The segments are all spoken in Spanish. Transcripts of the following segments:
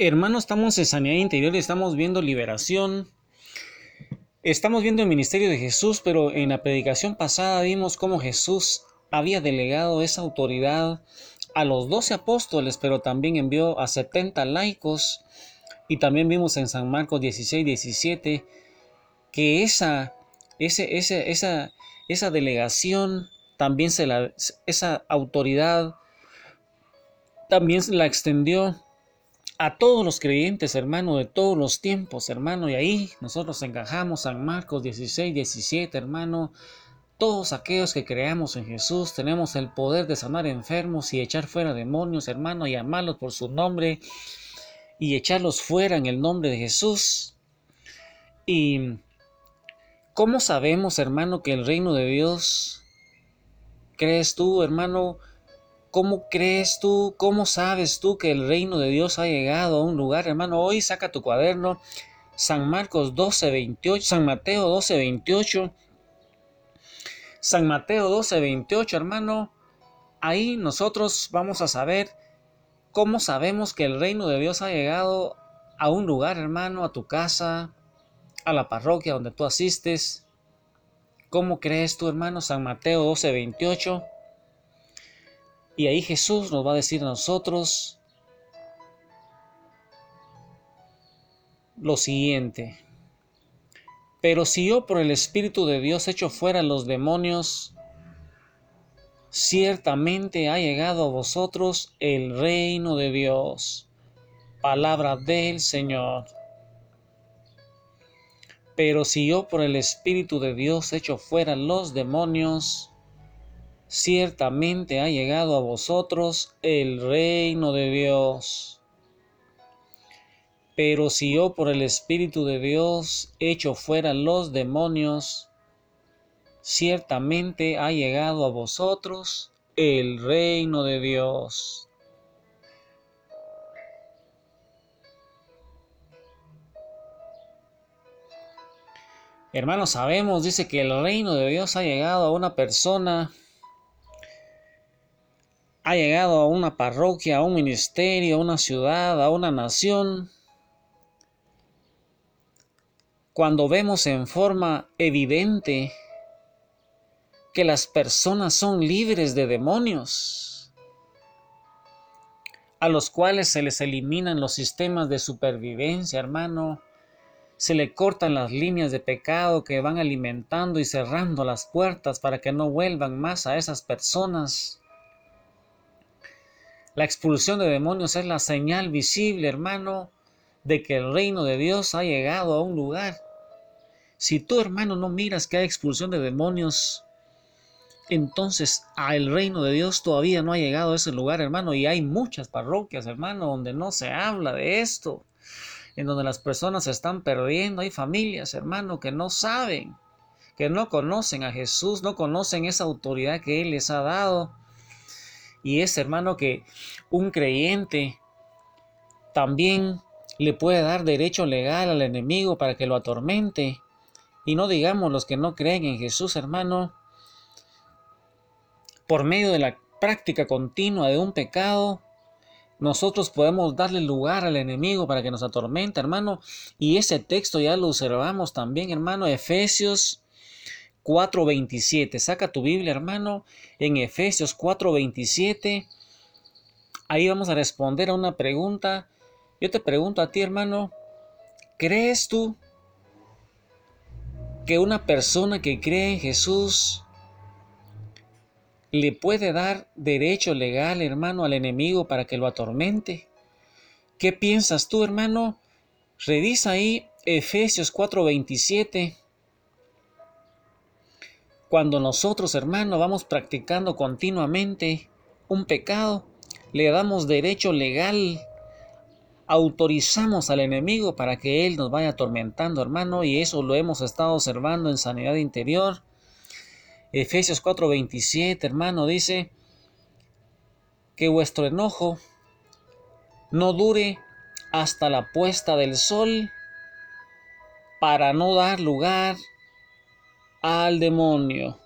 Hermanos, estamos en sanidad interior, estamos viendo liberación, estamos viendo el ministerio de Jesús, pero en la predicación pasada vimos cómo Jesús había delegado esa autoridad a los doce apóstoles, pero también envió a 70 laicos, y también vimos en San Marcos 16, 17, que esa, esa, esa delegación, también se la, esa autoridad, también la extendió a todos los creyentes, hermano, de todos los tiempos, hermano, y ahí nosotros encajamos San Marcos 16, 17, hermano. Todos aquellos que creamos en Jesús tenemos el poder de sanar enfermos y echar fuera demonios, hermano, y amarlos por su nombre y echarlos fuera en el nombre de Jesús. Y ¿cómo sabemos, hermano, que el reino de Dios, crees tú, hermano, ¿Cómo crees tú, cómo sabes tú que el reino de Dios ha llegado a un lugar, hermano? Hoy saca tu cuaderno, San Marcos 12, 28, San Mateo 12, 28. San Mateo 12, 28, hermano. Ahí nosotros vamos a saber cómo sabemos que el reino de Dios ha llegado a un lugar, hermano, a tu casa, a la parroquia donde tú asistes. ¿Cómo crees tú, hermano? San Mateo 12, 28. Y ahí Jesús nos va a decir a nosotros lo siguiente. Pero si yo por el Espíritu de Dios echo fuera los demonios, ciertamente ha llegado a vosotros el reino de Dios. Palabra del Señor. Pero si yo por el Espíritu de Dios echo fuera los demonios, ciertamente ha llegado a vosotros el reino de Dios. Pero si yo por el Espíritu de Dios echo fuera los demonios, ciertamente ha llegado a vosotros el reino de Dios. Hermanos, sabemos, dice que el reino de Dios ha llegado a una persona llegado a una parroquia, a un ministerio, a una ciudad, a una nación, cuando vemos en forma evidente que las personas son libres de demonios, a los cuales se les eliminan los sistemas de supervivencia, hermano, se le cortan las líneas de pecado que van alimentando y cerrando las puertas para que no vuelvan más a esas personas la expulsión de demonios es la señal visible, hermano, de que el reino de Dios ha llegado a un lugar. Si tú, hermano, no miras que hay expulsión de demonios, entonces el reino de Dios todavía no ha llegado a ese lugar, hermano, y hay muchas parroquias, hermano, donde no se habla de esto, en donde las personas se están perdiendo, hay familias, hermano, que no saben, que no conocen a Jesús, no conocen esa autoridad que Él les ha dado y es, hermano, que un creyente también le puede dar derecho legal al enemigo para que lo atormente. Y no digamos los que no creen en Jesús, hermano, por medio de la práctica continua de un pecado, nosotros podemos darle lugar al enemigo para que nos atormente, hermano. Y ese texto ya lo observamos también, hermano, Efesios 4.27. Saca tu Biblia, hermano, en Efesios 4.27. Ahí vamos a responder a una pregunta. Yo te pregunto a ti, hermano, ¿crees tú que una persona que cree en Jesús le puede dar derecho legal, hermano, al enemigo para que lo atormente? ¿Qué piensas tú, hermano? Revisa ahí Efesios 4:27. Cuando nosotros, hermano, vamos practicando continuamente un pecado, le damos derecho legal, autorizamos al enemigo para que él nos vaya atormentando, hermano, y eso lo hemos estado observando en sanidad interior. Efesios 4:27, hermano, dice que vuestro enojo no dure hasta la puesta del sol para no dar lugar al demonio.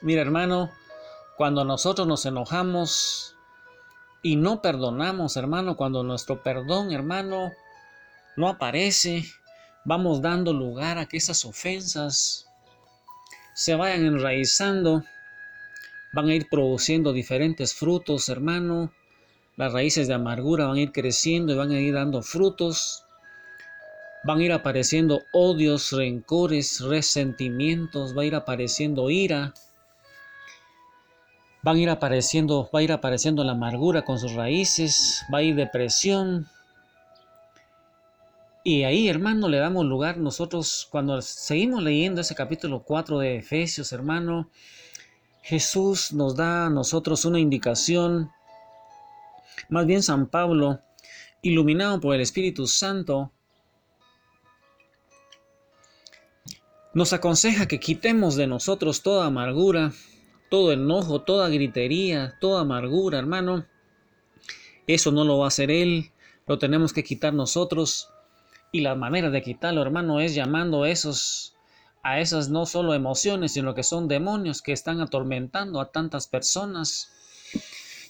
Mira hermano, Cuando nosotros nos enojamos y no perdonamos, hermano, cuando nuestro perdón, hermano, no aparece, vamos dando lugar a que esas ofensas se vayan enraizando, van a ir produciendo diferentes frutos, hermano. Las raíces de amargura van a ir creciendo y van a ir dando frutos. Van a ir apareciendo odios, rencores, resentimientos, va a ir apareciendo ira. Van a ir apareciendo, va a ir apareciendo la amargura con sus raíces, va a ir depresión, y ahí, hermano, le damos lugar nosotros, cuando seguimos leyendo ese capítulo 4 de Efesios, hermano, Jesús nos da a nosotros una indicación, más bien San Pablo, iluminado por el Espíritu Santo, nos aconseja que quitemos de nosotros toda amargura, todo enojo, toda gritería, toda amargura, hermano. Eso no lo va a hacer Él, lo tenemos que quitar nosotros. Y la manera de quitarlo, hermano, es llamando a esos a esas no solo emociones, sino que son demonios que están atormentando a tantas personas.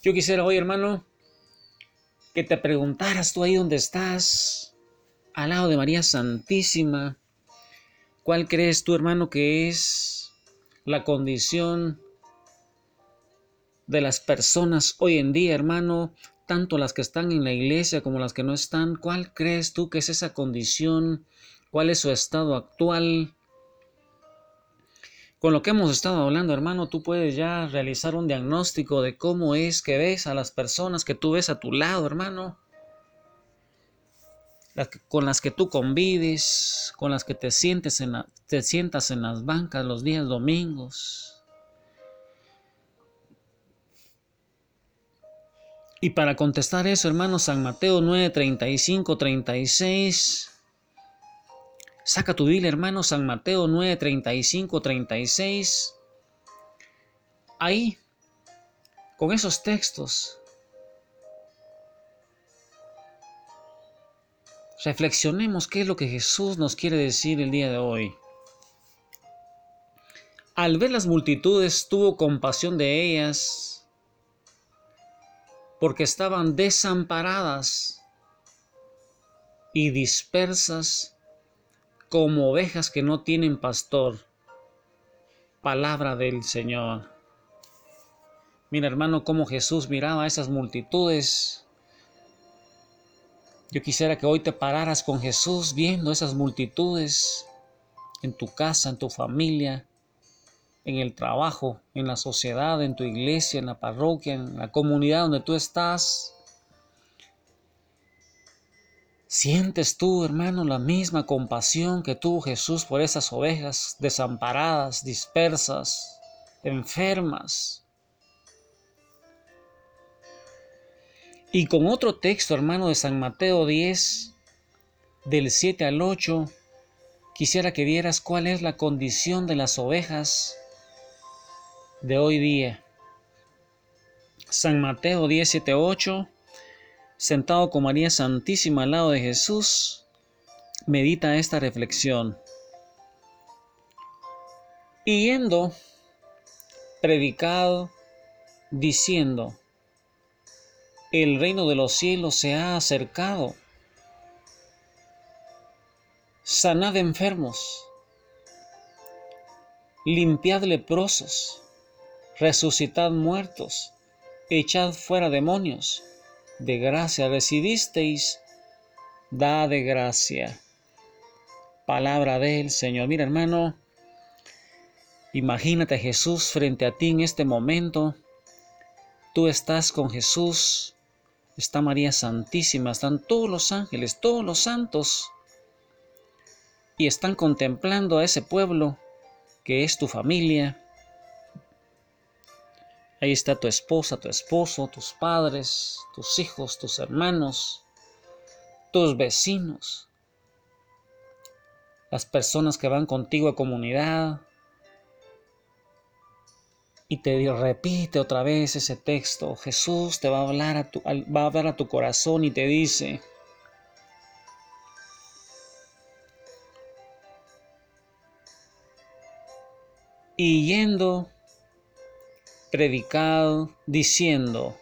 Yo quisiera hoy, hermano, que te preguntaras tú ahí donde estás, al lado de María Santísima, ¿cuál crees tú, hermano, que es la condición de las personas hoy en día, hermano, tanto las que están en la iglesia como las que no están, ¿cuál crees tú que es esa condición? ¿Cuál es su estado actual? Con lo que hemos estado hablando, hermano, tú puedes ya realizar un diagnóstico de cómo es que ves a las personas que tú ves a tu lado, hermano. con las que tú convives, con las que te, te sientas en las bancas los días domingos, Y para contestar eso, hermano, San Mateo 9, 35, 36. Saca tu Biblia, hermano, San Mateo 9, 35, 36. Ahí, con esos textos, reflexionemos qué es lo que Jesús nos quiere decir el día de hoy. Al ver las multitudes, tuvo compasión de ellas porque estaban desamparadas y dispersas como ovejas que no tienen pastor. Palabra del Señor. Mira hermano cómo Jesús miraba a esas multitudes. Yo quisiera que hoy te pararas con Jesús viendo esas multitudes en tu casa, en tu familia, en el trabajo, en la sociedad, en tu iglesia, en la parroquia, en la comunidad donde tú estás. ¿Sientes tú, hermano, la misma compasión que tuvo Jesús por esas ovejas desamparadas, dispersas, enfermas? Y con otro texto, hermano, de San Mateo 10, del 7 al 8, quisiera que vieras cuál es la condición de las ovejas de hoy día. San Mateo 17:8, sentado con María Santísima al lado de Jesús, medita esta reflexión. Yendo, predicado, diciendo, el reino de los cielos se ha acercado. Sanad enfermos, limpiad leprosos, resucitad muertos, echad fuera demonios, de gracia recibisteis, da de gracia. Palabra del Señor. Mira hermano, imagínate a Jesús frente a ti en este momento. Tú estás con Jesús, está María Santísima, están todos los ángeles, todos los santos, y están contemplando a ese pueblo que es tu familia, Ahí está tu esposa, tu esposo, tus padres, tus hijos, tus hermanos, tus vecinos, las personas que van contigo a comunidad. Y te repite otra vez ese texto. Jesús te va a hablar a tu, va a hablar a tu corazón y te dice, y yendo predicad diciendo,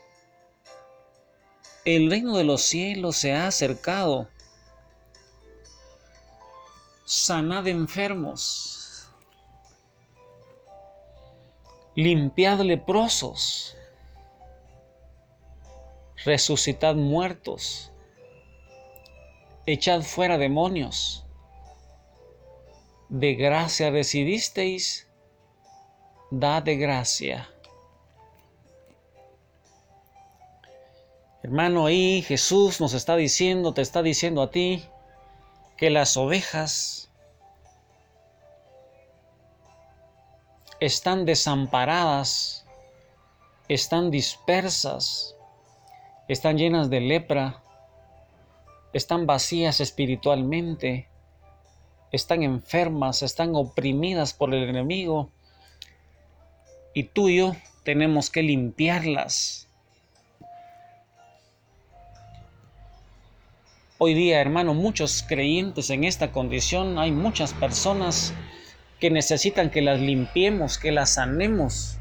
el reino de los cielos se ha acercado, sanad enfermos, limpiad leprosos, resucitad muertos, echad fuera demonios. De gracia recibisteis, dad de gracia. Hermano, ahí Jesús nos está diciendo, te está diciendo a ti, que las ovejas están desamparadas, están dispersas, están llenas de lepra, están vacías espiritualmente, están enfermas, están oprimidas por el enemigo. Y tú y yo tenemos que limpiarlas. Hoy día, hermano, muchos creyentes en esta condición, hay muchas personas que necesitan que las limpiemos, que las sanemos.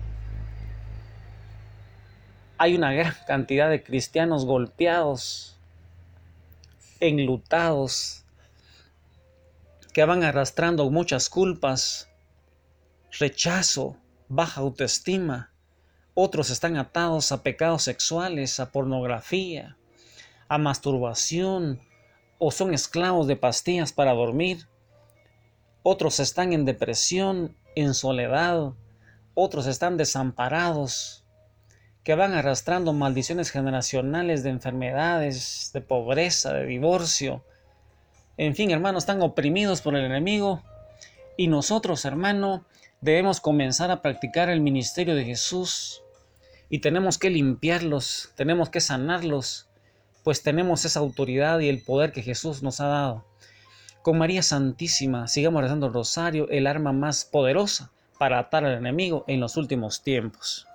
Hay una gran cantidad de cristianos golpeados, enlutados, que van arrastrando muchas culpas, rechazo, baja autoestima. Otros están atados a pecados sexuales, a pornografía, a masturbación, o son esclavos de pastillas para dormir. Otros están en depresión, en soledad. Otros están desamparados, que van arrastrando maldiciones generacionales de enfermedades, de pobreza, de divorcio. En fin, hermanos, están oprimidos por el enemigo. Y nosotros, hermano, debemos comenzar a practicar el ministerio de Jesús. Y tenemos que limpiarlos, tenemos que sanarlos, pues tenemos esa autoridad y el poder que Jesús nos ha dado. Con María Santísima, sigamos rezando el rosario, el arma más poderosa para atar al enemigo en los últimos tiempos.